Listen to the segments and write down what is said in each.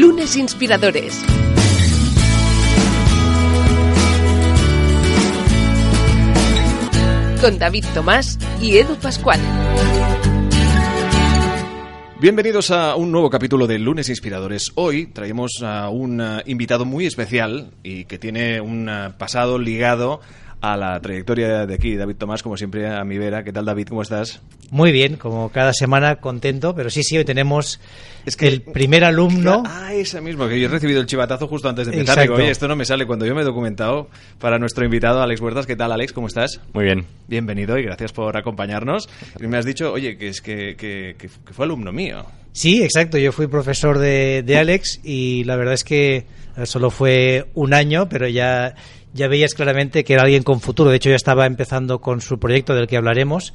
Lunes Inspiradores. Con David Tomás y Edu Pascual. Bienvenidos a un nuevo capítulo de Lunes Inspiradores. Hoy traemos a un uh, invitado muy especial y que tiene un uh, pasado ligado a la trayectoria de aquí, David Tomás, como siempre a mi vera. ¿Qué tal, David? ¿Cómo estás? Muy bien, como cada semana contento, pero sí, sí, hoy tenemos es que, el primer alumno. Ah, esa mismo, que yo he recibido el chivatazo justo antes de empezar. Digo, oye, esto no me sale cuando yo me he documentado para nuestro invitado, Alex Huertas. ¿Qué tal, Alex? ¿Cómo estás? Muy bien. Bienvenido y gracias por acompañarnos. Y me has dicho, oye, que, es que, que, que fue alumno mío. Sí, exacto. Yo fui profesor de, de Alex y la verdad es que solo fue un año, pero ya ya veías claramente que era alguien con futuro. De hecho, ya estaba empezando con su proyecto del que hablaremos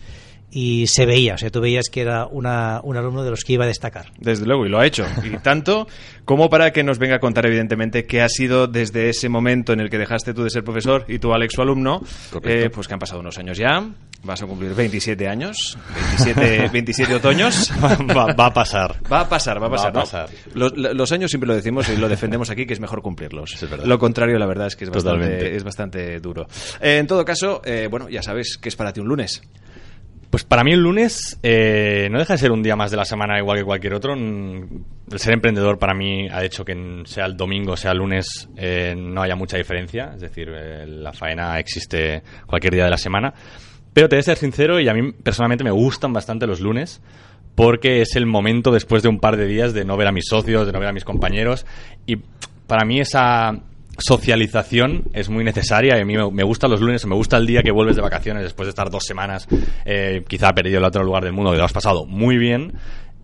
y se veía, o sea, tú veías que era una, un alumno de los que iba a destacar. Desde luego, y lo ha hecho. Y tanto como para que nos venga a contar, evidentemente, qué ha sido desde ese momento en el que dejaste tú de ser profesor y tú, Alex, su alumno, eh, pues que han pasado unos años ya. Vas a cumplir 27 años, 27, 27 otoños. Va, va, a pasar. Va a pasar, va a pasar. Va a pasar. ¿no? Los, los, años siempre lo decimos y lo defendemos aquí, que es mejor cumplirlos. Lo contrario, la verdad, es que es bastante, es bastante duro. Eh, en todo caso, eh, bueno, ya sabes que es para ti un lunes. Pues para mí el lunes eh, no deja de ser un día más de la semana igual que cualquier otro. El ser emprendedor para mí ha hecho que sea el domingo, sea el lunes, eh, no haya mucha diferencia. Es decir, eh, la faena existe cualquier día de la semana. Pero te voy a ser sincero y a mí personalmente me gustan bastante los lunes porque es el momento después de un par de días de no ver a mis socios, de no ver a mis compañeros y para mí esa socialización es muy necesaria. A mí me, gusta los lunes, me gusta el día que vuelves de vacaciones después de estar dos semanas, eh, quizá perdido el otro lugar del mundo, que lo has pasado muy bien.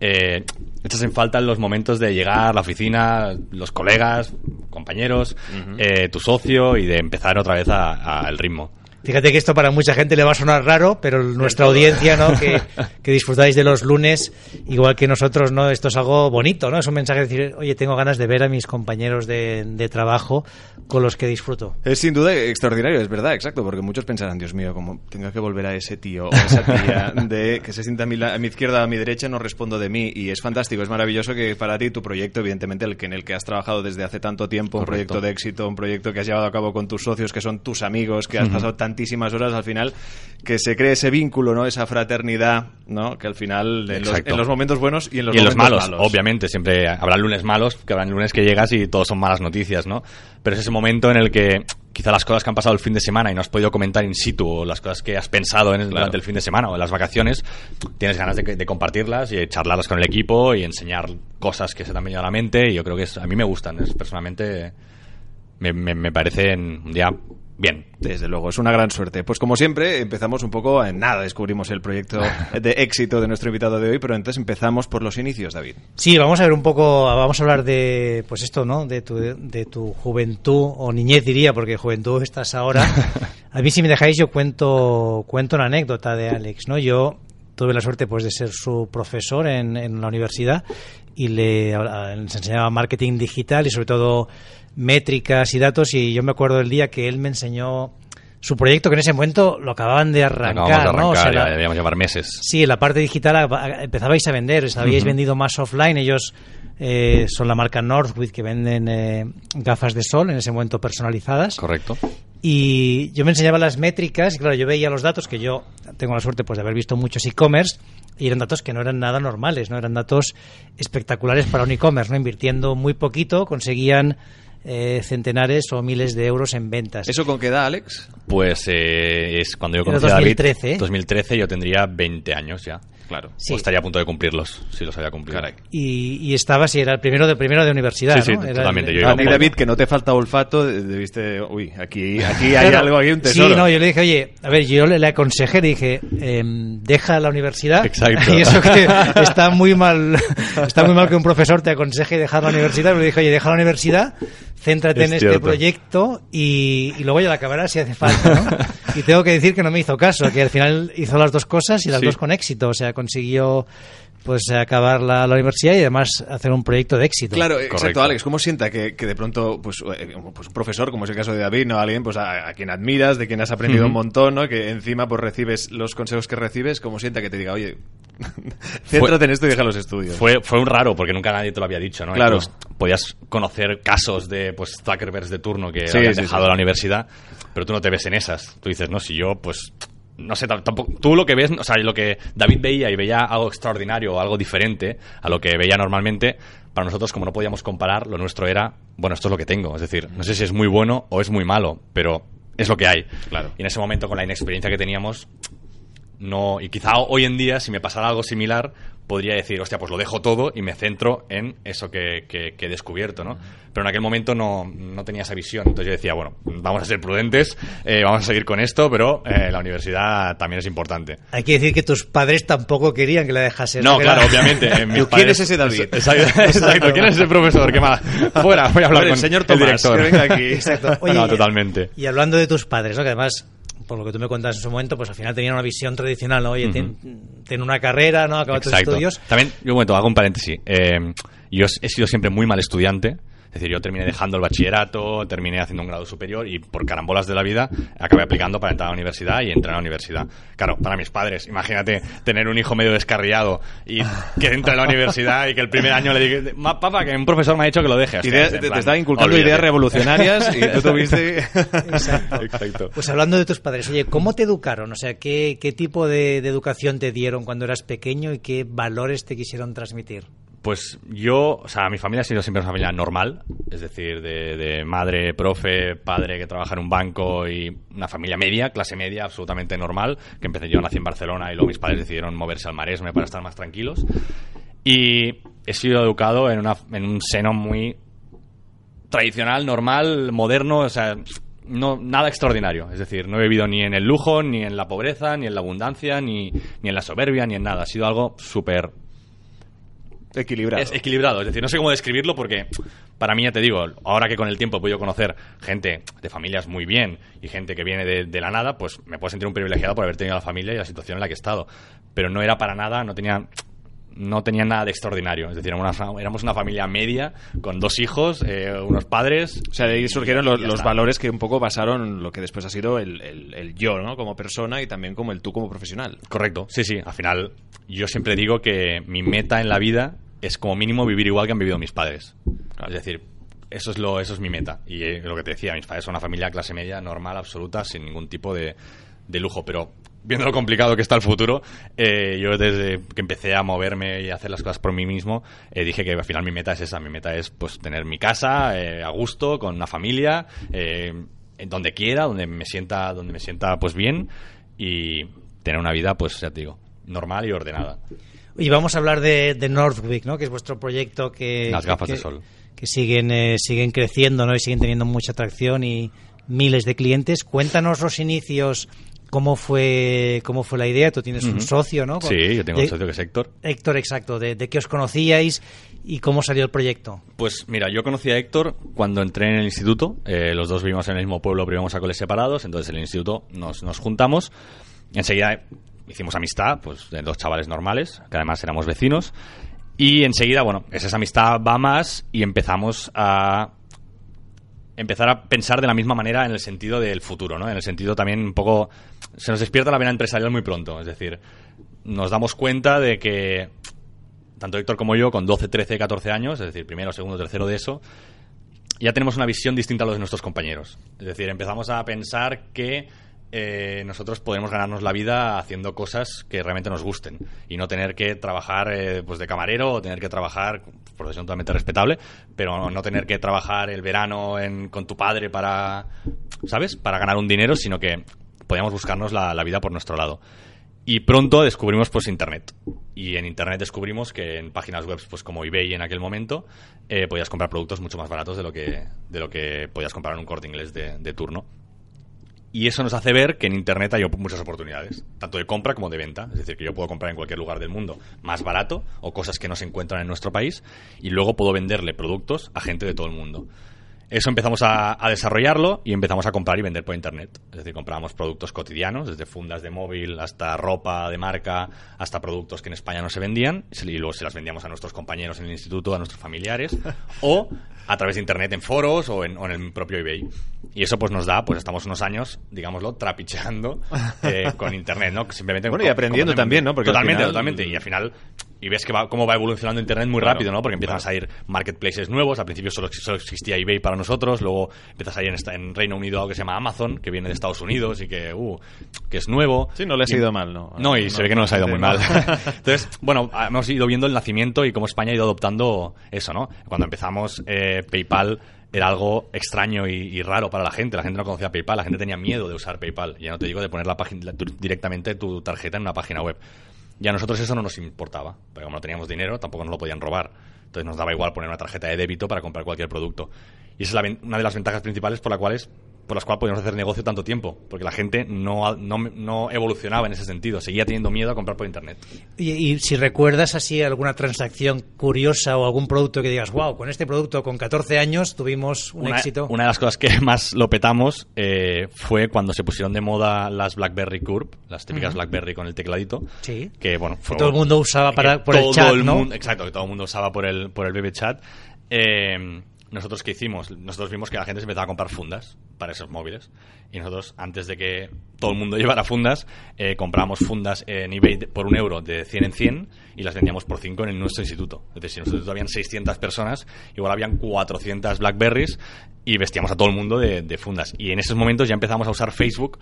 Eh, echas en falta los momentos de llegar a la oficina, los colegas, compañeros, uh -huh. eh, tu socio y de empezar otra vez al ritmo. Fíjate que esto para mucha gente le va a sonar raro, pero nuestra audiencia, ¿no? Que, que, disfrutáis de los lunes, igual que nosotros, ¿no? Esto es algo bonito, ¿no? Es un mensaje de decir, oye, tengo ganas de ver a mis compañeros de, de trabajo con los que disfruto. Es sin duda extraordinario, es verdad, exacto, porque muchos pensarán, Dios mío, como tengo que volver a ese tío o esa tía de que se sienta a mi, a mi izquierda o a mi derecha, no respondo de mí. Y es fantástico, es maravilloso que para ti tu proyecto, evidentemente, el que en el que has trabajado desde hace tanto tiempo, Correcto. un proyecto de éxito, un proyecto que has llevado a cabo con tus socios, que son tus amigos, que has uh -huh. pasado tantísimas horas al final, que se cree ese vínculo, ¿no? Esa fraternidad, ¿no? Que al final, en los, en los, momentos buenos y en los y en momentos los malos, malos, obviamente, siempre habrá lunes malos, que habrá lunes que llegas y todos son malas noticias, ¿no? Pero es ese momento en el que quizá las cosas que han pasado el fin de semana y no has podido comentar in situ o las cosas que has pensado en, claro. durante el fin de semana o en las vacaciones, tienes ganas de, de, compartirlas y charlarlas con el equipo y enseñar cosas que se te han venido a la mente y yo creo que es, a mí me gustan, es, personalmente me, me, me parecen un día Bien. Desde luego, es una gran suerte. Pues como siempre, empezamos un poco en nada, descubrimos el proyecto de éxito de nuestro invitado de hoy, pero entonces empezamos por los inicios, David. Sí, vamos a ver un poco, vamos a hablar de, pues esto, ¿no? De tu, de tu juventud, o niñez diría, porque juventud estás ahora. A mí si me dejáis yo cuento, cuento una anécdota de Alex, ¿no? Yo tuve la suerte pues de ser su profesor en, en la universidad y le, les enseñaba marketing digital y sobre todo métricas y datos y yo me acuerdo del día que él me enseñó su proyecto que en ese momento lo acababan de arrancar, de arrancar ¿no? O sea, ya debíamos llevar meses. Sí, la parte digital empezabais a vender, habíais uh -huh. vendido más offline, ellos eh, son la marca Northwith que venden eh, gafas de sol en ese momento personalizadas. Correcto. Y yo me enseñaba las métricas y claro, yo veía los datos que yo tengo la suerte pues de haber visto muchos e-commerce y eran datos que no eran nada normales, no eran datos espectaculares para un e-commerce, no invirtiendo muy poquito conseguían eh, centenares o miles de euros en ventas. ¿Eso con qué edad, Alex? Pues eh, es cuando yo conocí Era 2013, a David, 2013 yo tendría 20 años ya. Claro. Sí. O estaría a punto de cumplirlos, si los había cumplido. Caray. Y, y estabas y era el primero de primero de universidad, Sí, sí, ¿no? Era totalmente. el- Yo iba A por- David, que no te falta olfato, debiste... Uy, aquí, aquí hay algo, aquí hay un tesoro. Sí, no, yo le dije, oye, a ver, yo le, le aconsejé, le dije, em, deja la universidad. Exacto. Y eso que está muy mal, está muy mal que un profesor te aconseje dejar la universidad, pero le dije, oye, deja la universidad, céntrate Es en este cierto. proyecto y, y luego ya la acabarás si hace falta, ¿no? Y tengo que decir que no me hizo caso, que al final hizo las dos cosas y las Sí. dos con éxito, o sea, consiguió pues acabar la, la universidad y además hacer un proyecto de éxito. Claro, exacto, Correcto. Alex. ¿Cómo sienta que, que de pronto, pues, eh, pues un profesor, como es el caso de David, no alguien pues a, a quien admiras, de quien has aprendido un montón, ¿no? Que encima pues recibes los consejos que recibes, ¿cómo sienta que te diga, oye, céntrate en esto y deja los estudios? Fue, fue un raro, porque nunca nadie te lo había dicho, ¿no? Claro. Incluso podías conocer casos de pues Zuckerbergs de turno que Sí, habían sí, dejado sí. la universidad, pero tú no te ves en esas. Tú dices, no, si yo, pues, no sé, tam- tampoco, tú lo que ves, o sea, lo que David veía y veía algo extraordinario o algo diferente a lo que veía normalmente, para nosotros, como no podíamos comparar, lo nuestro era, bueno, esto es lo que tengo. Es decir, no sé si es muy bueno o es muy malo, pero es lo que hay. Claro. Y en ese momento, con la inexperiencia que teníamos, no y quizá hoy en día si me pasara algo similar podría decir hostia pues lo dejo todo y me centro en eso que, que- que he descubierto no pero en aquel momento no, no tenía esa visión entonces yo decía bueno vamos a ser prudentes eh, vamos a seguir con esto pero eh, la universidad también es importante Hay que decir que tus padres tampoco querían que la dejases. no claro era- obviamente eh, mis ¿Quién padres- es ese David? exacto, exacto, quién es ese profesor qué mala fuera voy a hablar Hombre, el con señor el Tomás, director que venga aquí. Exacto. Oye, no totalmente Y hablando de tus padres, ¿no? que además, por lo que tú me cuentas en su momento, pues al final tenían una visión tradicional, ¿no? Oye, ten, ten una carrera, ¿no? Acaba tus estudios. También, yo un momento, hago un paréntesis. Eh, yo he sido siempre muy mal estudiante. Es decir, yo terminé dejando el bachillerato, terminé haciendo un grado superior y por carambolas de la vida acabé aplicando para entrar a la universidad y entré a la universidad. Claro, para mis padres, imagínate tener un hijo medio descarriado y que entre a la universidad y que el primer año le diga, "Ma- papá, que un profesor me ha dicho que lo deje. Hostia, Ideas- en te, te estaba inculcando olvídate. ideas revolucionarias y tú tuviste... Exacto. Exacto. Pues hablando de tus padres, oye, ¿cómo te educaron? O sea, ¿qué, qué tipo de, de educación te dieron cuando eras pequeño y qué valores te quisieron transmitir? Pues yo, o sea, mi familia ha sido siempre una familia normal, es decir, de, madre, profe, padre que trabaja en un banco y una familia media, clase media, absolutamente normal, que empecé yo, nací en Barcelona y luego mis padres decidieron moverse al Maresme para estar más tranquilos. Y he sido educado en, una, en un seno muy tradicional, normal, moderno, o sea, no, nada extraordinario. Es decir, no he vivido ni en el lujo, ni en la pobreza, ni en la abundancia, ni, ni en la soberbia, ni en nada. Ha sido algo súper Equilibrado. es equilibrado, es decir, no sé cómo describirlo porque para mí, ya te digo, ahora que con el tiempo he podido conocer gente de familias muy bien y gente que viene de, la nada, pues me puedo sentir un privilegiado por haber tenido la familia y la situación en la que he estado. Pero no era para nada, no tenía no tenía nada de extraordinario. Es decir, éramos una, éramos una familia media con dos hijos, eh, unos padres. O sea, de ahí surgieron los, valores que un poco basaron lo que después ha sido el, el- el yo, ¿no? Como persona y también como el tú como profesional. Correcto, sí, sí. Al final, yo siempre digo que mi meta en la vida es como mínimo vivir igual que han vivido mis padres. Es decir, eso es lo, eso es mi meta. Y eh, lo que te decía, mis padres son una familia clase media, normal, absoluta, sin ningún tipo de, de lujo. Pero viendo lo complicado que está el futuro, eh, yo desde que empecé a moverme y a hacer las cosas por mí mismo, eh, dije que al final mi meta es esa. Mi meta es pues tener mi casa eh, a gusto, con una familia, eh, en donde quiera, donde me sienta, donde me sienta pues bien y tener una vida, pues ya te digo, normal y ordenada. Y vamos a hablar de, de Northwick, ¿no? Que es vuestro proyecto que... Las gafas que- de sol. Que siguen, eh, siguen creciendo, ¿no? Y siguen teniendo mucha atracción y miles de clientes. Cuéntanos los inicios, cómo fue, cómo fue la idea. Tú tienes un socio, ¿no? Sí, yo tengo De- un socio que es Héctor. Héctor, exacto. De, de qué os conocíais y cómo salió el proyecto. Pues mira, yo conocí a Héctor cuando entré en el instituto. Eh, los dos vivimos en el mismo pueblo, pero íbamos a coles separados. Entonces en el instituto nos, nos juntamos. Enseguida hicimos amistad, pues de dos chavales normales, que además éramos vecinos. Y enseguida, bueno, esa amistad va más y empezamos a empezar a pensar de la misma manera en el sentido del futuro, ¿no? En el sentido también un poco... Se nos despierta la vena empresarial muy pronto, es decir, nos damos cuenta de que tanto Héctor como yo, con 12, 13, 14 años, es decir, primero, segundo, tercero de eso, ya tenemos una visión distinta a los de nuestros compañeros. Es decir, empezamos a pensar que eh, nosotros podemos ganarnos la vida haciendo cosas que realmente nos gusten y no tener que trabajar eh, pues de camarero o tener que trabajar, profesión totalmente respetable, pero no tener que trabajar el verano con tu padre para, ¿sabes? Para ganar un dinero, sino que podíamos buscarnos la, vida por nuestro lado. Y pronto descubrimos pues Internet. Y en Internet descubrimos que en páginas web pues como eBay en aquel momento eh, podías comprar productos mucho más baratos de lo que, de lo que podías comprar en un corte inglés de, de turno. Y eso nos hace ver que en Internet hay muchas oportunidades, tanto de compra como de venta. Es decir, que yo puedo comprar en cualquier lugar del mundo más barato o cosas que no se encuentran en nuestro país y luego puedo venderle productos a gente de todo el mundo. Eso empezamos a, a desarrollarlo y empezamos a comprar y vender por Internet. Es decir, comprábamos productos cotidianos, desde fundas de móvil hasta ropa de marca, hasta productos que en España no se vendían y luego se las vendíamos a nuestros compañeros en el instituto, a nuestros familiares o a través de Internet en foros o en, o en el propio eBay. Y eso pues nos da, pues estamos unos años, digámoslo, trapicheando eh, con Internet, ¿no? Simplemente Bueno, y aprendiendo también, ¿no? Porque al totalmente, final- totalmente. Y al final, y ves que va, cómo va evolucionando Internet muy Claro, rápido, ¿no? Porque empiezan claro. a salir marketplaces nuevos. Al principio solo, solo existía eBay para nosotros. Luego empieza a salir en, esta- en Reino Unido algo que se llama Amazon, que viene de Estados Unidos y que, uh, que es nuevo. Sí, no les ha ido mal, ¿no? No, y se ve que no les ha ido muy no. mal. Entonces, bueno, hemos ido viendo el nacimiento y cómo España ha ido adoptando eso, ¿no? Cuando empezamos, eh, PayPal era algo extraño y, y raro para la gente. La gente no conocía PayPal, la gente tenía miedo de usar PayPal. Ya no te digo de poner la página, directamente tu tarjeta en una página web. Y a nosotros eso no nos importaba, porque como no teníamos dinero, tampoco nos lo podían robar. Entonces nos daba igual poner una tarjeta de débito para comprar cualquier producto. Y esa es la una de las ventajas principales por, la cuales, por las cuales podíamos hacer negocio tanto tiempo, porque la gente no, no, no evolucionaba en ese sentido, seguía teniendo miedo a comprar por Internet. Y, y si recuerdas así alguna transacción curiosa o algún producto que digas, wow, con este producto con 14 años tuvimos un una, éxito. una de las cosas que más lo petamos eh, fue cuando se pusieron de moda las BlackBerry Curve, las típicas BlackBerry con el tecladito. Sí. Que bueno, fue todo el mundo usaba para- por el todo chat, el ¿no? mundo- exacto, que todo el mundo usaba por el por el BB chat. Eh, nosotros qué hicimos? Nosotros vimos que la gente se empezaba a comprar fundas para esos móviles y nosotros antes de que todo el mundo llevara fundas eh, comprábamos fundas en eBay por un euro de 100 en 100 y las vendíamos por 5 en nuestro instituto. Es decir, si en nuestro instituto habían 600 personas, igual habían 400 Blackberries y vestíamos a todo el mundo de fundas. Y en esos momentos ya empezamos a usar Facebook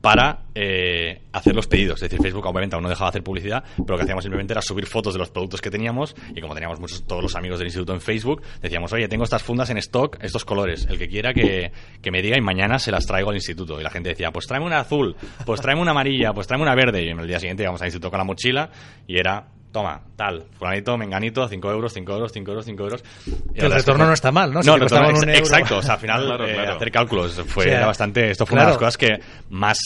para eh, hacer los pedidos. Es decir, Facebook obviamente aún no dejaba de hacer publicidad, pero lo que hacíamos simplemente era subir fotos de los productos que teníamos y como teníamos muchos, todos los amigos del instituto en Facebook, decíamos, oye, tengo estas fundas en stock, estos colores, el que quiera que, que me diga y mañana se las traigo al instituto. Y la gente decía, pues tráeme una azul, pues tráeme una amarilla, pues tráeme una verde. Y el día siguiente íbamos al instituto con la mochila y era... Toma, tal, fulanito, menganito, 5 euros, 5 euros, 5 euros, 5 euros. El verdad es que retorno no está mal, ¿no? Si No, el retorno, ex- euro. exacto. O sea, al final Claro, eh, claro. hacer cálculos fue O sea, era bastante... Esto fue una de las cosas que más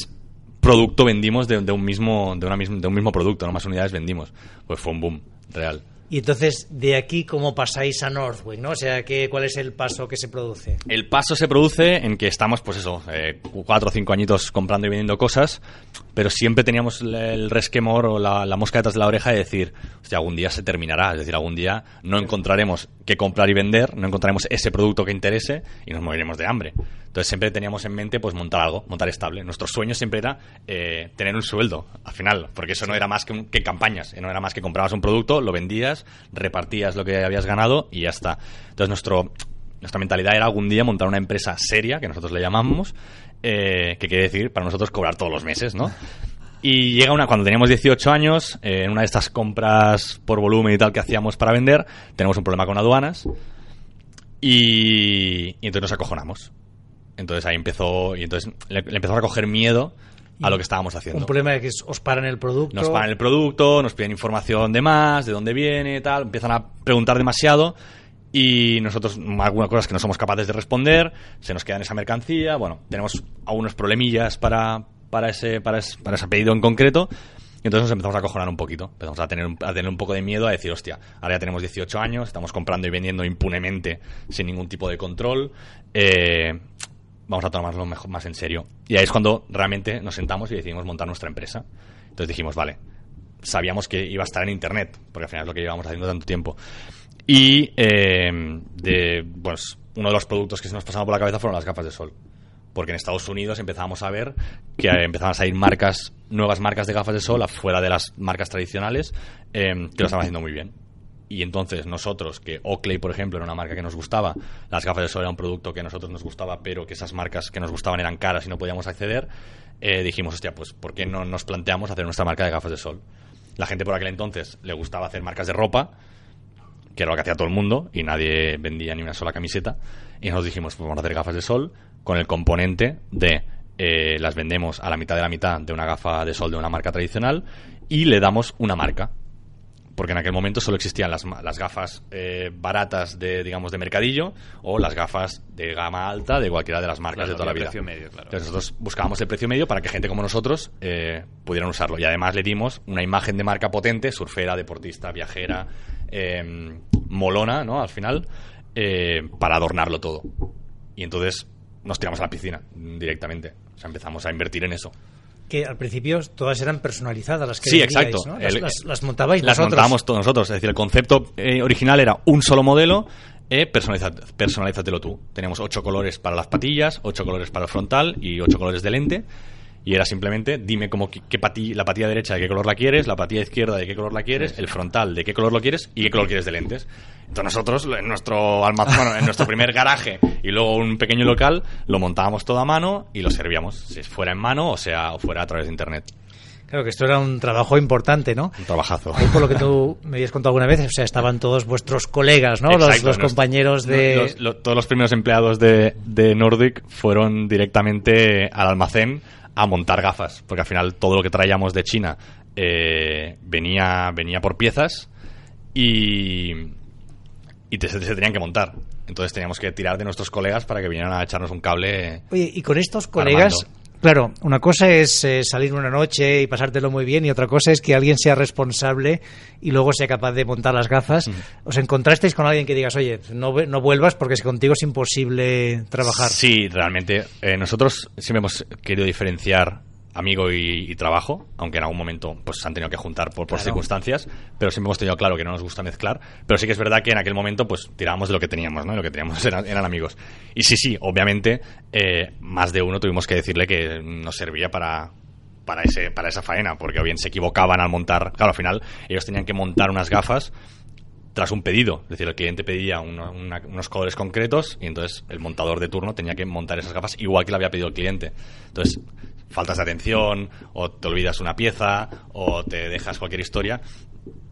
producto vendimos de, de un mismo de, una misma- de un mismo producto, no más unidades vendimos. Pues fue un boom real. Y entonces, de aquí, ¿cómo pasáis a Northwick? ¿no? O sea, ¿qué, ¿cuál es el paso que se produce? El paso se produce en que estamos, pues eso, eh, cuatro o cinco añitos comprando y vendiendo cosas, pero siempre teníamos el- resquemor o la, la mosca detrás de la oreja de decir, hostia, algún día se terminará, es decir, algún día no encontraremos qué comprar y vender, no encontraremos ese producto que interese y nos moriremos de hambre. Entonces siempre teníamos en mente pues montar algo, montar estable. Nuestro sueño siempre era eh, tener un sueldo al final, porque eso no era más que, campañas, no era más que comprabas un producto, lo vendías, repartías lo que habías ganado y ya está. Entonces nuestro, nuestra mentalidad era algún día montar una empresa seria, que nosotros le llamamos, eh, que quiere decir para nosotros cobrar todos los meses, ¿no? Y llega una, cuando teníamos 18 años, eh, en una de estas compras por volumen y tal que hacíamos para vender, tenemos un problema con aduanas y, y entonces nos acojonamos. Entonces ahí empezó, y entonces le, le empezó a coger miedo a lo que estábamos haciendo. Un problema es que os paran el producto. Nos pagan el producto, nos piden información de más, de dónde viene, tal, empiezan a preguntar demasiado y nosotros algunas cosas que no somos capaces de responder, se nos queda en esa mercancía, bueno, tenemos algunos problemillas para, para, ese, para, ese, para ese pedido en concreto. Y entonces nos empezamos a acojonar un poquito. Empezamos a tener, a tener un poco de miedo a decir, hostia, ahora ya tenemos 18 años, estamos comprando y vendiendo impunemente sin ningún tipo de control. Eh, vamos a tomarlo más en serio. Y ahí es cuando realmente nos sentamos y decidimos montar nuestra empresa. Entonces dijimos, vale, sabíamos que iba a estar en Internet, porque al final es lo que llevamos haciendo tanto tiempo. Y eh, de, pues, uno de los productos que se nos pasaba por la cabeza fueron las gafas de sol. Porque en Estados Unidos empezábamos a ver que eh, empezaban a salir marcas, nuevas marcas de gafas de sol afuera de las marcas tradicionales eh, que lo estaban haciendo muy bien. Y entonces nosotros, que Oakley, por ejemplo, era una marca que nos gustaba, las gafas de sol era un producto que a nosotros nos gustaba, pero que esas marcas que nos gustaban eran caras y no podíamos acceder, eh, dijimos, hostia, pues ¿por qué no nos planteamos hacer nuestra marca de gafas de sol? La gente por aquel entonces le gustaba hacer marcas de ropa, que era lo que hacía todo el mundo, y nadie vendía ni una sola camiseta, y nos dijimos, pues vamos a hacer gafas de sol con el componente de eh, las vendemos a la mitad de la mitad de una gafa de sol de una marca tradicional y le damos una marca porque en aquel momento solo existían las, las gafas eh, baratas de digamos de mercadillo o las gafas de gama alta de cualquiera de las marcas Claro, de toda la vida. precio medio, claro. Entonces nosotros buscábamos el precio medio para que gente como nosotros eh, pudieran usarlo y además le dimos una imagen de marca potente, surfera, deportista, viajera, eh, molona, ¿no? Al final eh, para adornarlo todo. Y entonces nos tiramos a la piscina directamente. O sea, empezamos a invertir en eso. Que al principio todas eran personalizadas las que Sí, vendíais, exacto. ¿no? Las, El- las- las montabais Las vosotros. montábamos todos nosotros. Es decir, el concepto eh, original era un solo modelo. Eh, personalízatelo tú. Teníamos ocho colores para las patillas, ocho colores para el frontal y ocho colores de lente. Y era simplemente, dime cómo, qué, qué pati- la patilla derecha de qué color la quieres, la patilla izquierda de qué color la quieres, el frontal de qué color lo quieres y qué color quieres de lentes. Entonces nosotros, en nuestro almacén, bueno, en nuestro primer garaje y luego un pequeño local, lo montábamos todo a mano y lo servíamos, si fuera en mano o sea o fuera a través de internet. Claro que esto era un trabajo importante, ¿no? Un trabajazo. Ahí por lo que tú me habías contado alguna vez, o sea, estaban todos vuestros colegas, ¿no? los Exacto, los nos- compañeros de... los- lo- todos los primeros empleados de, de Nordic fueron directamente al almacén a montar gafas, porque al final todo lo que traíamos de China eh, venía, venía por piezas y, y te- se, tenían que montar. Entonces teníamos que tirar de nuestros colegas para que vinieran a echarnos un cable. Oye, y con estos colegas, Armando. Claro, una cosa es eh, salir una noche y pasártelo muy bien y otra cosa es que alguien sea responsable y luego sea capaz de montar las gafas. ¿Os encontrasteis con alguien que digas, oye, no, no vuelvas porque que contigo es imposible trabajar? Sí, realmente. eh, nosotros siempre hemos querido diferenciar amigo y, y trabajo, aunque en algún momento pues se han tenido que juntar por, por Claro. circunstancias, pero siempre hemos tenido claro que no nos gusta mezclar, pero sí que es verdad que en aquel momento pues tirábamos de lo que teníamos, ¿no? Y lo que teníamos eran, eran amigos. Y sí, sí, obviamente eh, más de uno tuvimos que decirle que nos servía para para ese para esa faena, porque o bien se equivocaban al montar, claro, al final ellos tenían que montar unas gafas tras un pedido. Es decir, el cliente pedía uno- una- unos colores concretos y entonces el montador de turno tenía que montar esas gafas igual que le había pedido el cliente. Entonces, faltas de atención, o te olvidas una pieza, o te dejas cualquier historia.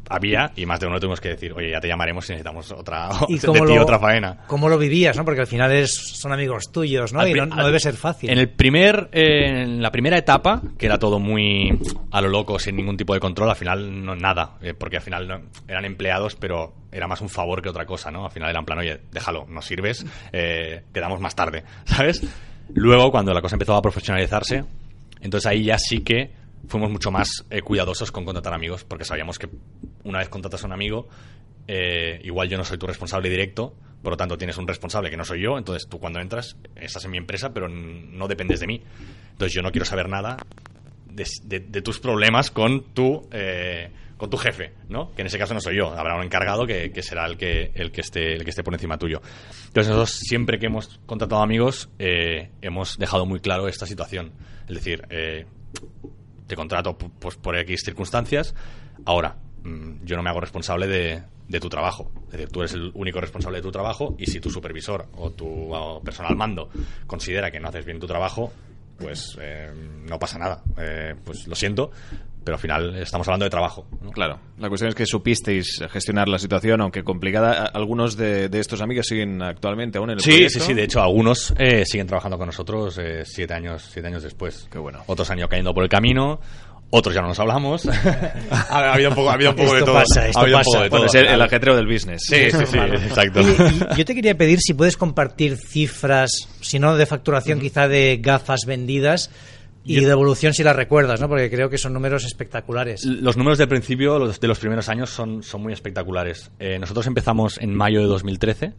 Había, y más de uno tuvimos que decir, oye, ya te llamaremos si necesitamos otra, ¿Y de cómo ti lo, otra faena. cómo lo vivías, no? Porque al final es, son amigos tuyos, ¿no? Al Y no, no al- debe ser fácil. En el primer, eh, en la primera etapa, que era todo muy a lo loco, sin ningún tipo de control, al final no nada, eh, porque al final no- eran empleados, pero era más un favor que otra cosa, ¿no? Al final era en plan, oye, déjalo, no sirves, eh, quedamos más tarde, ¿sabes? Luego, cuando la cosa empezó a profesionalizarse, entonces ahí ya sí que fuimos mucho más eh, cuidadosos con contratar amigos, porque sabíamos que una vez contratas a un amigo, eh, igual yo no soy tu responsable directo, por lo tanto tienes un responsable que no soy yo, entonces tú cuando entras estás en mi empresa, pero no dependes de mí. Entonces yo no quiero saber nada de, de- de tus problemas con tu eh, con tu jefe, ¿no? Que en ese caso no soy yo, habrá un encargado que, que será el que el que esté el que esté por encima tuyo. Entonces nosotros siempre que hemos contratado amigos eh, hemos dejado muy claro esta situación, es decir, eh, te contrato pu- pues, por X circunstancias. Ahora, mm, yo no me hago responsable de, de tu trabajo. Es decir, tú eres el único responsable de tu trabajo y si tu supervisor o tu o personal mando considera que no haces bien tu trabajo, pues eh, no pasa nada. Eh, pues lo siento, pero al final estamos hablando de trabajo. ¿no? Claro, la cuestión es que supisteis gestionar la situación, aunque complicada. Algunos de, de estos amigos siguen actualmente aún en el Sí, proyecto. sí, sí. De hecho, algunos eh, siguen trabajando con nosotros eh, siete años, siete años después. Qué bueno. Otros han ido cayendo por el camino. Otros ya no nos hablamos. ha, ha habido un poco, ha habido un poco de Esto todo. pasa, esto ha habido un pasa. poco de Bueno, todo. es el, el ajetreo del business. Sí, sí, sí, exacto. Oye, y yo te quería pedir si puedes compartir cifras, si no de facturación, quizá de gafas vendidas y Yo- de evolución si las recuerdas, ¿no? Porque creo que son números espectaculares. Los números del principio, los de los primeros años, son, son muy espectaculares. Eh, nosotros empezamos en mayo de 2013.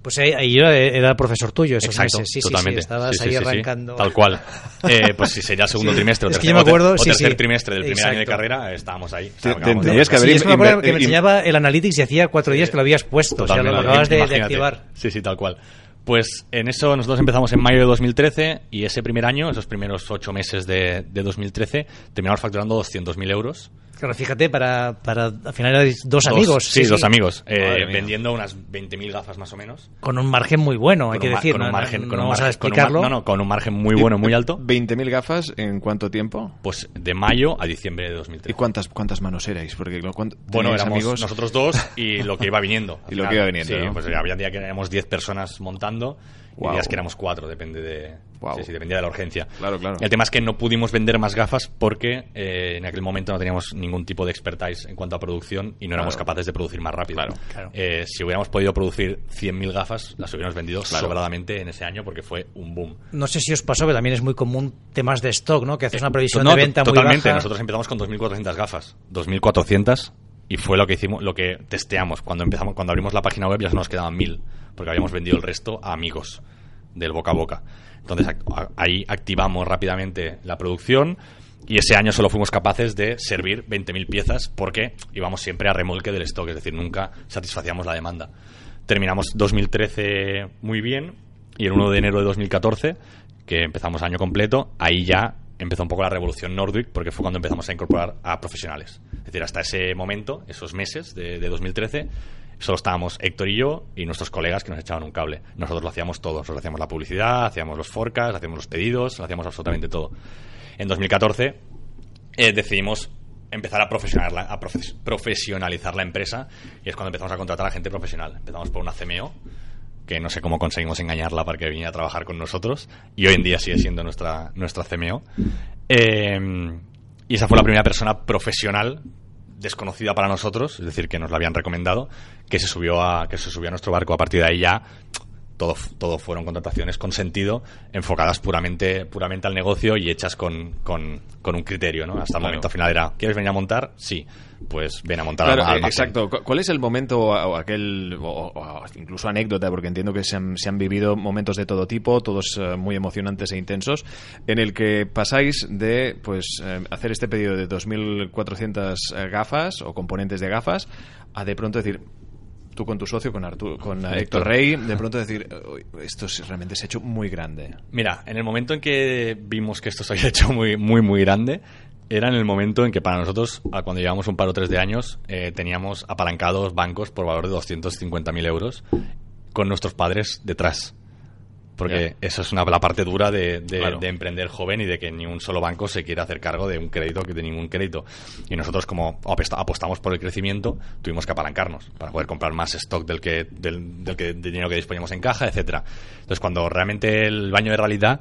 Pues ahí, ahí yo era profesor tuyo esos Exacto, meses. Sí, sí, totalmente. sí, estabas Sí, sí, ahí sí, sí. arrancando. Tal cual. Eh, pues si sería el segundo Sí. trimestre o Es que tercer, yo me acuerdo, o sí, tercer sí. trimestre del primer año de Exacto. carrera, estábamos ahí. Te- Acabamos te- de tenías que haber es que me que me enseñaba el Analytics y hacía cuatro días que lo habías puesto. O sea, lo acabas de, activar. Sí, sí, tal cual. Pues en eso nosotros empezamos en mayo de 2013 y ese primer año, esos primeros ocho meses de, de 2013, terminamos facturando 200.000 euros. Claro, fíjate, para, para al final erais dos, amigos. Sí, dos amigos. eh, vendiendo unas 20.000 gafas más o menos. Con un margen muy bueno, hay Con que un ma- decir. con un margen, no con un vamos a margen- con un explicarlo. no, no, con un margen muy bueno, muy alto. 20.000 gafas en cuánto tiempo? Pues de mayo a diciembre de ¿Y 2013. cuántas, cuántas manos erais? Porque lo- ¿cuánto- Bueno, éramos amigos. nosotros dos y lo que iba viniendo. Y lo que iba viniendo, Sí, ¿no? pues había días que éramos 10 personas montando y Guau. días que éramos 4, depende de, Wow. Sí, sí, dependía de la urgencia. Claro, claro. El tema es que no pudimos vender más gafas porque eh, en aquel momento no teníamos ningún tipo de expertise en cuanto a producción y no éramos Claro. capaces de producir más rápido. Claro, claro. Eh, si hubiéramos podido producir 100.000 gafas, las hubiéramos vendido Claro. sobradamente en ese año porque fue un boom. No sé si os pasó, pero también es muy común temas de stock, ¿no? Que haces una previsión No, de venta muy totalmente. baja. Nosotros empezamos con 2.400 gafas. 2.400 y fue lo que hicimos, lo que testeamos. Cuando empezamos, cuando abrimos la página web ya nos quedaban 1.000 porque habíamos vendido el resto a amigos del boca a boca. Entonces ahí activamos rápidamente la producción y ese año solo fuimos capaces de servir 20.000 piezas porque íbamos siempre a remolque del stock, es decir, nunca satisfacíamos la demanda. Terminamos 2013 muy bien y el 1 de enero de 2014, que empezamos año completo, ahí ya empezó un poco la revolución Nordwick porque fue cuando empezamos a incorporar a profesionales. Es decir, hasta ese momento, esos meses de, de 2013, solo estábamos Héctor y yo y nuestros colegas que nos echaban un cable. Nosotros lo hacíamos todo. Nosotros hacíamos la publicidad, hacíamos los forecasts, hacíamos los pedidos, lo hacíamos absolutamente todo. En 2014 eh, decidimos empezar a, profesionalizar, la empresa y es cuando empezamos a contratar a gente profesional. Empezamos por una CMO, que no sé cómo conseguimos engañarla para que viniera a trabajar con nosotros y hoy en día sigue siendo nuestra, nuestra CMO. Eh, y esa fue la primera persona profesional desconocida para nosotros, es decir, que nos la habían recomendado, que se subió a, que se subió a nuestro barco. A partir de ahí ya todo, todo fueron contrataciones con sentido, enfocadas puramente, puramente al negocio y hechas con, con, con un criterio, ¿no? Hasta el Claro. momento final era, ¿quieres venir a montar? Sí, pues ven a montar Claro, al eh, almacén. exacto. Cu- ¿Cuál es el momento o aquel, o, o incluso anécdota, porque entiendo que se han, se han vivido momentos de todo tipo, todos eh, muy emocionantes e intensos, en el que pasáis de pues eh, hacer este pedido de 2.400 eh, gafas o componentes de gafas a de pronto decir tú con tu socio, con, Artu- con eh, Héctor Rey, de pronto decir "Uy, esto realmente se ha hecho muy grande. Mira, en el momento en que vimos que esto se había hecho muy, muy, muy grande, era en el momento en que para nosotros, cuando llevamos un par o tres de años, eh, teníamos apalancados bancos por valor de 250.000 euros con nuestros padres detrás. Porque eso es una, la parte dura de, de- Claro. de emprender joven y de que ni un solo banco se quiera hacer cargo de un crédito que de ningún crédito. Y nosotros, como apostamos por el crecimiento, tuvimos que apalancarnos para poder comprar más stock del que del, del que del dinero que disponíamos en caja, etcétera. Entonces, cuando realmente el baño de realidad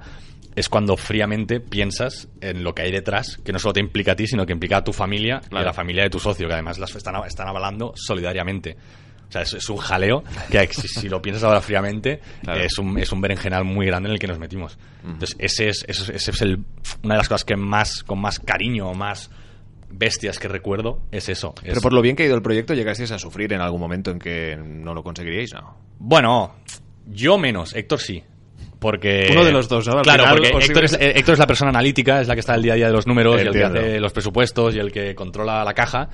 es cuando fríamente piensas en lo que hay detrás, que no solo te implica a ti, sino que implica a tu familia y a la familia de tu socio, que además las están, están avalando solidariamente. O sea, es, es un jaleo que si, si lo piensas ahora fríamente, Claro. es, un, es un berenjenal muy grande en el que nos metimos. Entonces, ese es, ese es- ese es el, una de las cosas que más, con más cariño o más bestias que recuerdo, es eso. Pero por lo bien que ha ido el proyecto, llegasteis a sufrir en algún momento en que no lo conseguiríais, ¿no? Bueno, yo menos, Héctor sí. Porque. Uno de los dos, ¿no? Al Claro, final, porque Héctor es, Héctor es la persona analítica, es la que está el día a día de los números y el Entiendo. que hace los presupuestos y el que controla la caja.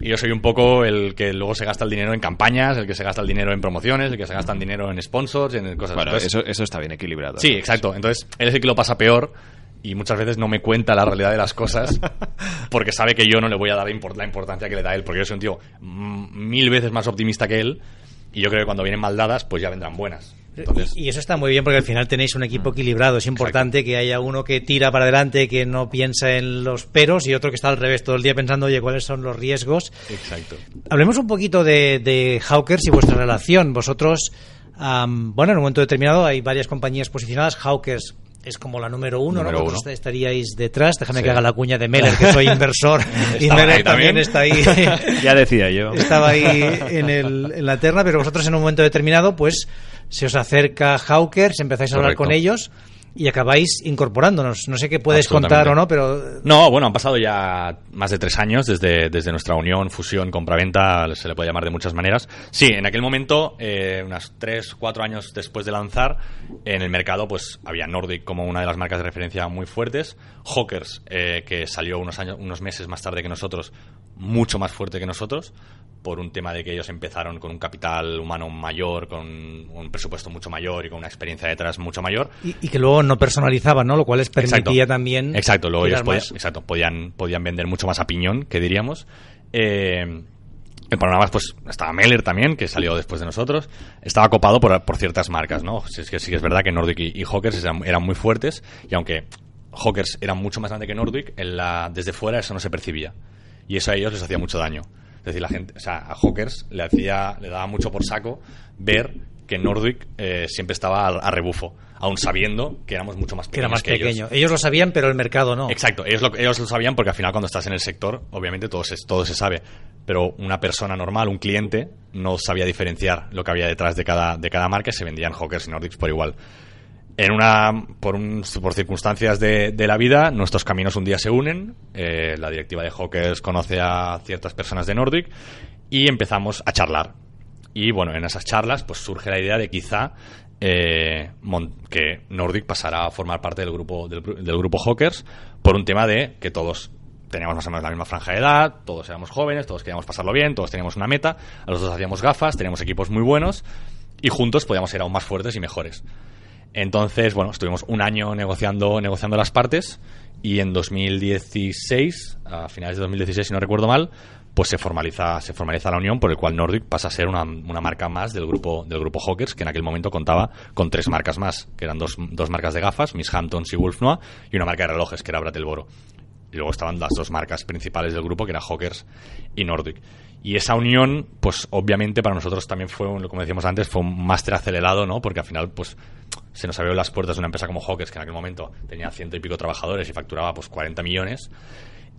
Y yo soy un poco el que luego se gasta el dinero en campañas, el que se gasta el dinero en promociones, el que se gasta el dinero en sponsors, en cosas Bueno, Entonces, eso, eso está bien equilibrado. Sí, exacto. Entonces, él es el que lo pasa peor y muchas veces no me cuenta la realidad de las cosas porque sabe que yo no le voy a dar import- la importancia que le da él, porque yo soy un tío mil veces más optimista que él y yo creo que cuando vienen mal dadas, pues ya vendrán buenas. Entonces, Y eso está muy bien porque al final tenéis un equipo equilibrado. Es importante que haya uno que tira para adelante, que no piensa en los peros y otro que está al revés todo el día pensando, oye, ¿cuáles son los riesgos? exacto. Hablemos un poquito de, de Hawkers y vuestra relación. Vosotros, am, bueno, en un momento determinado hay varias compañías posicionadas. Hawkers es como la número uno, Número ¿no? Estaríais detrás. Déjame Sí. que haga la cuña de Meller, que soy inversor. y Meller también está ahí. Ya decía yo. estaba ahí en, el, en la terna, pero vosotros en un momento determinado, pues se os acerca Hawkers, empezáis a hablar con ellos y acabáis incorporándonos. No sé qué puedes contar o no, pero No, bueno, han pasado ya más de tres años desde, desde nuestra unión, fusión, compraventa, se le puede llamar de muchas maneras. Sí, en aquel momento, eh, unas tres, cuatro años después de lanzar, en el mercado pues había Nordic como una de las marcas de referencia muy fuertes, Hawkers, eh, que salió unos, años, unos meses más tarde que nosotros, mucho más fuerte que nosotros, por un tema de que ellos empezaron con un capital humano mayor, con un presupuesto mucho mayor y con una experiencia detrás mucho mayor. y, y que luego no personalizaban, ¿no? Lo cual les permitía Exacto. también Exacto, luego ellos podían, exacto, podían, podían vender mucho más a piñón, que diríamos. Eh, el panorama, pues, estaba Meller también, que salió después de nosotros. Estaba copado por, por ciertas marcas, ¿no? Si es que sí que es verdad que Nordic y, y Hawkers eran, eran muy fuertes, y aunque Hawkers era mucho más grande que Nordic, en la, desde fuera eso no se percibía. Y eso a ellos les hacía mucho daño. Es decir, la gente, o sea, a Hawkers le hacía, le daba mucho por saco ver que Nordic eh, siempre estaba a, a rebufo, aún sabiendo que éramos mucho más Que era pequeños más que pequeño. Ellos. lo sabían, pero el mercado no. Exacto, ellos lo, ellos lo sabían porque al final cuando estás en el sector, obviamente todo se, todo se sabe. Pero una persona normal, un cliente, no sabía diferenciar lo que había detrás de cada, de cada marca y se vendían Hawkers y Nordics por igual. En una, por, un, por circunstancias de, la vida, nuestros caminos un día se unen. eh, la directiva de Hawkers conoce a ciertas personas de Nordic y empezamos a charlar. Y bueno, en esas charlas pues surge la idea de quizá eh, que Nordic pasará a formar parte del grupo del, del grupo Hawkers por un tema de que todos teníamos más o menos la misma franja de edad, todos éramos jóvenes, todos queríamos pasarlo bien, todos teníamos una meta, a los dos hacíamos gafas, teníamos equipos muy buenos y juntos podíamos ser aún más fuertes y mejores. Entonces, bueno, estuvimos un año negociando, negociando las partes y en 2016, a finales de 2016, si no recuerdo mal, pues se formaliza, se formaliza la unión por el cual Nordic pasa a ser una, una marca más del grupo, del grupo Hawkers, que en aquel momento contaba con tres marcas más, que eran dos, dos marcas de gafas, Miss Hamptons y Wolf Noah, y una marca de relojes, que era Bratelboro. Y luego estaban las dos marcas principales del grupo, que eran Hawkers y Nordic. Y esa unión, pues obviamente para nosotros también fue, como decíamos antes, fue un máster acelerado, ¿no? Porque al final, pues se nos abrieron las puertas de una empresa como Hawkers, que en aquel momento tenía ciento y pico trabajadores y facturaba pues 40 millones.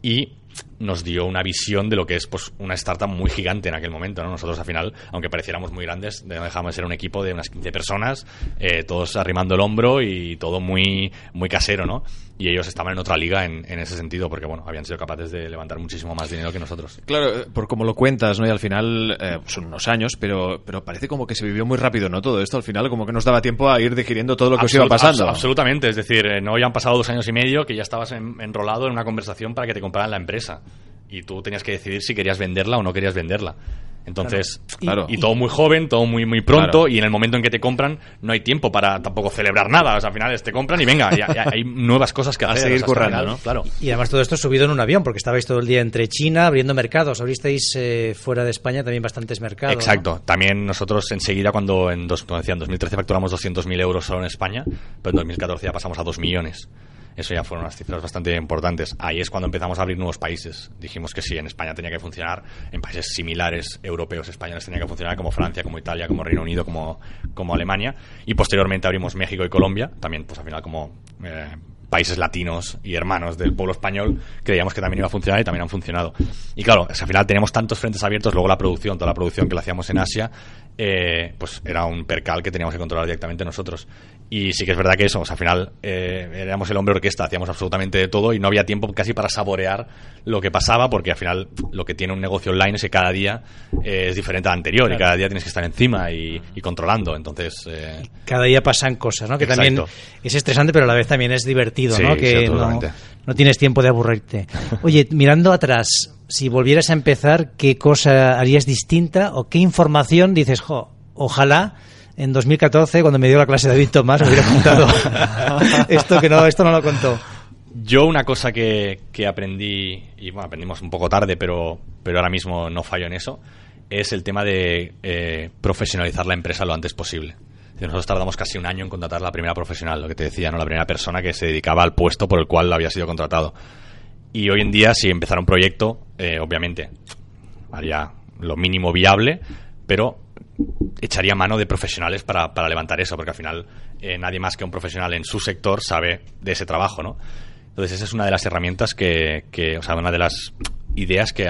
Y nos dio una visión de lo que es pues una startup muy gigante en aquel momento. ¿no? Nosotros al final, aunque pareciéramos muy grandes, no dejamos de ser un equipo de unas 15 personas, eh, todos arrimando el hombro y todo muy, muy casero, ¿no? Y ellos estaban en otra liga en, en ese sentido, porque bueno, habían sido capaces de levantar muchísimo más dinero que nosotros. Claro, eh, por como lo cuentas, ¿no? Y al final eh, son unos años, pero, pero parece como que se vivió muy rápido, ¿no? Todo esto al final como que nos daba tiempo a ir digiriendo todo lo que os iba Absolut- pasando. abs- absolutamente, es decir, eh, no ya han pasado dos años y medio que ya estabas en- enrolado en una conversación para que te compraran la empresa y tú tenías que decidir si querías venderla o no querías venderla. Entonces, Claro. y, y todo muy joven, todo muy muy pronto, Claro. y en el momento en que te compran no hay tiempo para tampoco celebrar nada. O sea, al final te compran y venga, ya- ya hay nuevas cosas que A hacer. seguir currando, ¿no? Claro. Y además todo esto subido en un avión, porque estabais todo el día entre China abriendo mercados. Abristeis eh, fuera de España también bastantes mercados. ¿no? Exacto. También nosotros enseguida, cuando en, dos, como decía, en 2013 facturamos 200.000 euros solo en España, pero en 2014 ya pasamos a 2 millones. Eso ya fueron unas cifras bastante importantes. Ahí es cuando empezamos a abrir nuevos países. Dijimos que sí, en España tenía que funcionar, en países similares europeos, españoles tenía que funcionar como Francia, como Italia, como Reino Unido, como, como Alemania. Y posteriormente abrimos México y Colombia, también pues al final como eh, países latinos y hermanos del pueblo español, creíamos que también iba a funcionar y también han funcionado. Y claro, al final teníamos tantos frentes abiertos, luego la producción, toda la producción que la hacíamos en Asia, eh, pues era un percal que teníamos que controlar directamente nosotros. Y sí que es verdad que eso, o sea, al final eh, éramos el hombre orquesta, hacíamos absolutamente de todo y no había tiempo casi para saborear lo que pasaba, porque al final lo que tiene un negocio online es que cada día eh, es diferente al anterior y cada día tienes que estar encima y, y controlando. Entonces, eh, Cada día pasan cosas, ¿no? Que Exacto. también es estresante, pero a la vez también es divertido, Sí, ¿no? sí, Que no, no tienes tiempo de aburrirte. Oye, mirando atrás, si volvieras a empezar, ¿qué cosa harías distinta o qué información dices, jo, ojalá en 2014, cuando me dio la clase David Tomás, me hubiera contado esto que no, esto no lo contó. Yo una cosa que, que aprendí, y bueno, aprendimos un poco tarde, pero, pero ahora mismo no fallo en eso, es el tema de eh, profesionalizar la empresa lo antes posible. Nosotros tardamos casi un año en contratar la primera profesional, lo que te decía, ¿no? la primera persona que se dedicaba al puesto por el cual había sido contratado. Y hoy en día, si empezara un proyecto, eh, obviamente, haría lo mínimo viable, pero echaría mano de profesionales para, para levantar eso, porque al final eh, nadie más que un profesional en su sector sabe de ese trabajo, ¿no? Entonces esa es una de las herramientas que, que o sea, una de las ideas que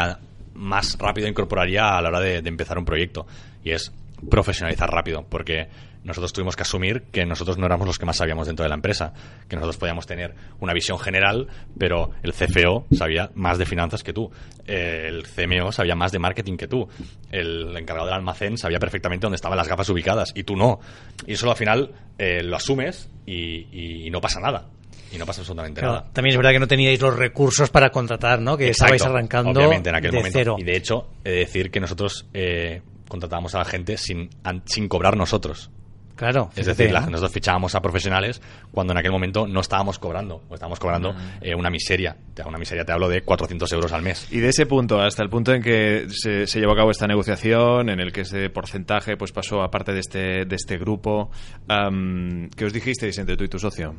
más rápido incorporaría a la hora de empezar un proyecto, y es profesionalizar rápido, porque nosotros tuvimos que asumir que nosotros no éramos los que más sabíamos dentro de la empresa, que nosotros podíamos tener una visión general, pero el CFO sabía más de finanzas que tú, eh, el CMO sabía más de marketing que tú, el encargado del almacén sabía perfectamente dónde estaban las gafas ubicadas y tú no. Y eso al final eh, lo asumes y, y no pasa nada. Y no pasa absolutamente Claro, nada. también es verdad que no teníais los recursos para contratar, ¿no? Que Exacto, estabais arrancando obviamente en aquel de momento. cero. Y de hecho, he de decir que nosotros eh, contratábamos a la gente sin, sin cobrar nosotros. Claro. Es fíjate, decir, la- ¿no? nosotros fichábamos a profesionales cuando en aquel momento no estábamos cobrando, o estábamos cobrando eh, una miseria. Te- Una miseria te hablo de 400 euros al mes. Y de ese punto hasta el punto en que se, se llevó a cabo esta negociación, en el que ese porcentaje pues pasó a parte de este, de este grupo, am, ¿qué os dijisteis entre tú y tu socio?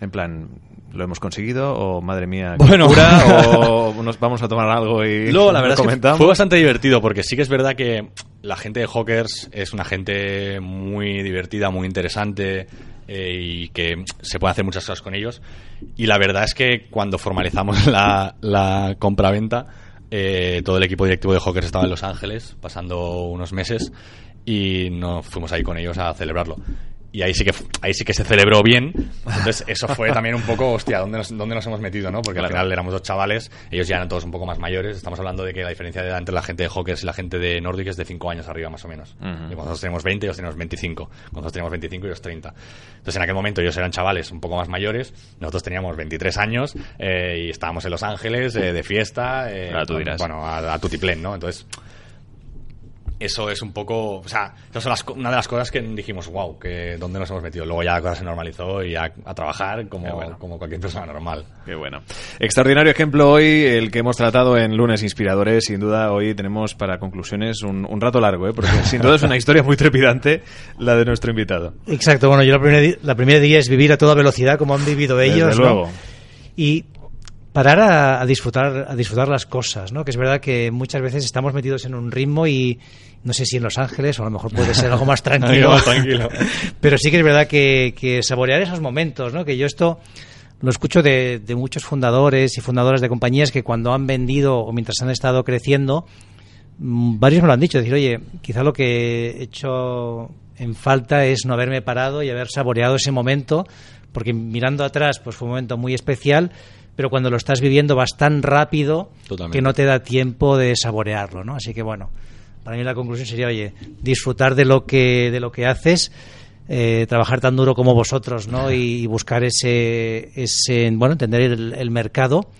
En plan, ¿lo hemos conseguido? ¿O madre mía, qué Bueno. locura? ¿O nos vamos a tomar algo y Luego, la verdad es que comentamos? fue bastante divertido porque sí que es verdad que la gente de Hawkers es una gente muy divertida, muy interesante eh, y que se puede hacer muchas cosas con ellos. Y la verdad es que cuando formalizamos la, la compraventa, eh, todo el equipo directivo de Hawkers estaba en Los Ángeles pasando unos meses y nos fuimos ahí con ellos a celebrarlo. Y ahí sí que ahí sí que se celebró bien. Entonces, eso fue también un poco, hostia, ¿dónde nos, dónde nos hemos metido, no? Porque al final éramos dos chavales, ellos ya eran todos un poco más mayores. Estamos hablando de que la diferencia de edad entre la gente de Hawkers y la gente de Nordic es de 5 años arriba, más o menos. Ujú. Y cuando nosotros tenemos 20, ellos tenemos 25. Cuando nosotros tenemos 25, ellos 30. Entonces, en aquel momento ellos eran chavales un poco más mayores, nosotros teníamos 23 años eh, y estábamos en Los Ángeles eh, de fiesta. eh, Ahora tú dirás. Bueno, a, a tutiplén, ¿no? Entonces, eso es un poco, o sea, esas son las una de las cosas que dijimos, wow, que dónde nos hemos metido. Luego ya la cosa se normalizó y a, a trabajar como, bueno. como cualquier persona normal. Qué bueno. Extraordinario ejemplo hoy, el que hemos tratado en Lunes Inspiradores. Sin duda, hoy tenemos para conclusiones un, un rato largo, ¿eh? porque sin duda es una historia muy trepidante la de nuestro invitado. Exacto, bueno, yo la primera, la primera diría es vivir a toda velocidad como han vivido ellos. Desde ¿no? luego. Y parar a, a disfrutar a disfrutar las cosas, ¿no? Que es verdad que muchas veces estamos metidos en un ritmo y no sé si en Los Ángeles o a lo mejor puede ser algo más tranquilo. Algo más tranquilo. Pero sí que es verdad que, que saborear esos momentos, ¿no? Que yo esto lo escucho de, de muchos fundadores y fundadoras de compañías que cuando han vendido o mientras han estado creciendo, mm, varios me lo han dicho, decir, oye, quizá lo que he hecho en falta es no haberme parado y haber saboreado ese momento, porque mirando atrás, pues fue un momento muy especial, pero cuando lo estás viviendo vas tan rápido Totalmente. que no te da tiempo de saborearlo, ¿no? Así que bueno, para mí la conclusión sería, oye, disfrutar de lo que, de lo que haces, eh, trabajar tan duro como vosotros, ¿no? Y, buscar ese, ese, bueno, entender el, el mercado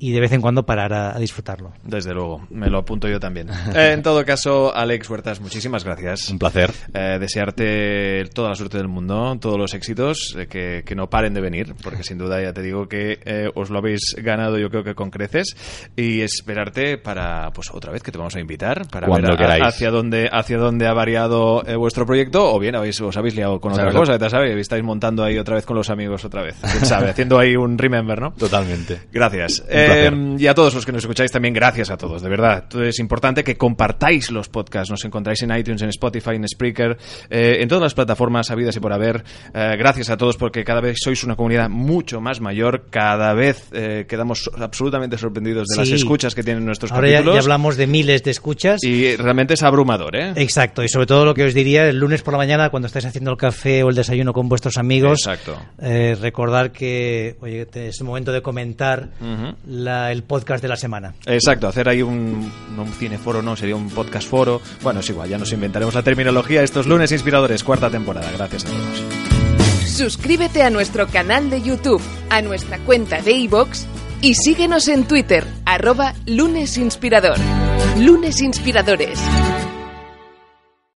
y de vez en cuando parar a, a disfrutarlo. Desde luego, me lo apunto yo también. Eh, en todo caso, Alex Huertas, muchísimas gracias. Un placer. Eh, desearte toda la suerte del mundo, todos los éxitos, eh, que, que no paren de venir, porque sin duda ya te digo que eh, os lo habéis ganado yo creo que con creces, y esperarte para, pues otra vez que te vamos a invitar, para Cuando ver a- hacia dónde, hacia dónde ha variado eh, vuestro proyecto, o bien habéis, os habéis liado con otra cosa, ya sabéis, estáis montando ahí otra vez con los amigos otra vez, quién sabe, haciendo ahí un remember, ¿no? Totalmente. Gracias. Eh, y a todos los que nos escucháis también, gracias a todos, de verdad. Es importante que compartáis los podcasts. Nos encontráis en iTunes, en Spotify, en Spreaker, eh, en todas las plataformas habidas y por haber. Eh, gracias a todos porque cada vez sois una comunidad mucho más mayor. Cada vez eh, quedamos absolutamente sorprendidos de las escuchas que tienen nuestros Ahora ya, capítulos. ya hablamos de miles de escuchas. Y realmente es abrumador, ¿eh? Exacto, y sobre todo lo que os diría el lunes por la mañana cuando estáis haciendo el café o el desayuno con vuestros amigos, Exacto. recordar que oye, es el momento de comentar Ujú. La- el podcast de la semana. Exacto, hacer ahí un, no un cineforo, no, sería un podcast foro. Bueno, es igual, ya nos inventaremos la terminología. Estos lunes inspiradores, cuarta temporada. Gracias a todos. Suscríbete a nuestro canal de YouTube, a nuestra cuenta de iVoox y síguenos en Twitter, arroba lunesinspirador. Lunes Inspiradores.